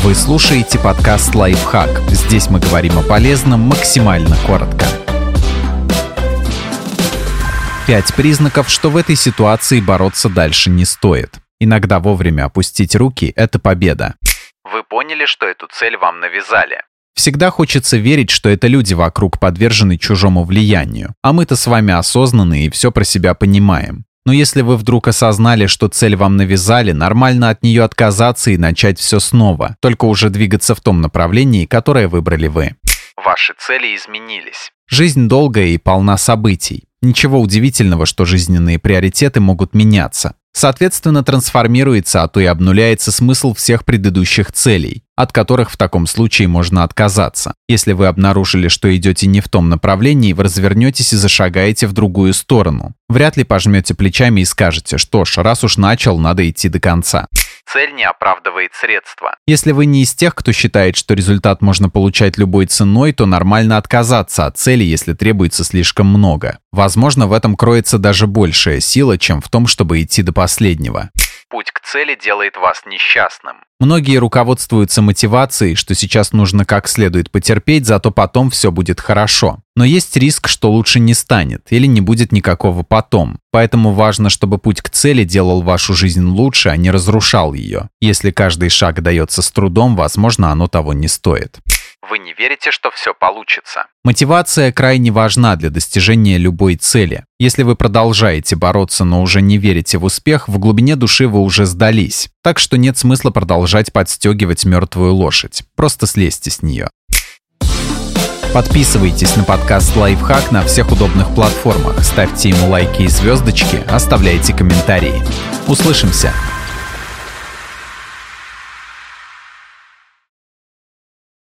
Вы слушаете подкаст «Лайфхак». Здесь мы говорим о полезном максимально коротко. Пять признаков, что в этой ситуации бороться дальше не стоит. Иногда вовремя опустить руки – это победа. Вы поняли, что эту цель вам навязали. Всегда хочется верить, что это люди вокруг подвержены чужому влиянию, а мы-то с вами осознанные и все про себя понимаем. Но если вы вдруг осознали, что цель вам навязали, нормально от нее отказаться и начать все снова, только уже двигаться в том направлении, которое выбрали вы. Ваши цели изменились. Жизнь долгая и полна событий. Ничего удивительного, что жизненные приоритеты могут меняться. Соответственно, трансформируется, а то и обнуляется смысл всех предыдущих целей, от которых в таком случае можно отказаться. Если вы обнаружили, что идете не в том направлении, вы развернетесь и зашагаете в другую сторону. Вряд ли пожмете плечами и скажете, что ж, раз уж начал, надо идти до конца. Цель не оправдывает средства. Если вы не из тех, кто считает, что результат можно получать любой ценой, то нормально отказаться от цели, если требуется слишком много. Возможно, в этом кроется даже большая сила, чем в том, чтобы идти до последнего. Цели делает вас несчастным. Многие руководствуются мотивацией, что сейчас нужно как следует потерпеть, зато потом все будет хорошо. Но есть риск, что лучше не станет или не будет никакого потом. Поэтому важно, чтобы путь к цели делал вашу жизнь лучше, а не разрушал ее. Если каждый шаг дается с трудом, возможно, оно того не стоит. Вы не верите, что все получится. Мотивация крайне важна для достижения любой цели. Если вы продолжаете бороться, но уже не верите в успех, в глубине души вы уже сдались. Так что нет смысла продолжать подстегивать мертвую лошадь. Просто слезьте с нее. Подписывайтесь на подкаст «Лайфхак» на всех удобных платформах, ставьте ему лайки и звездочки, оставляйте комментарии. Услышимся!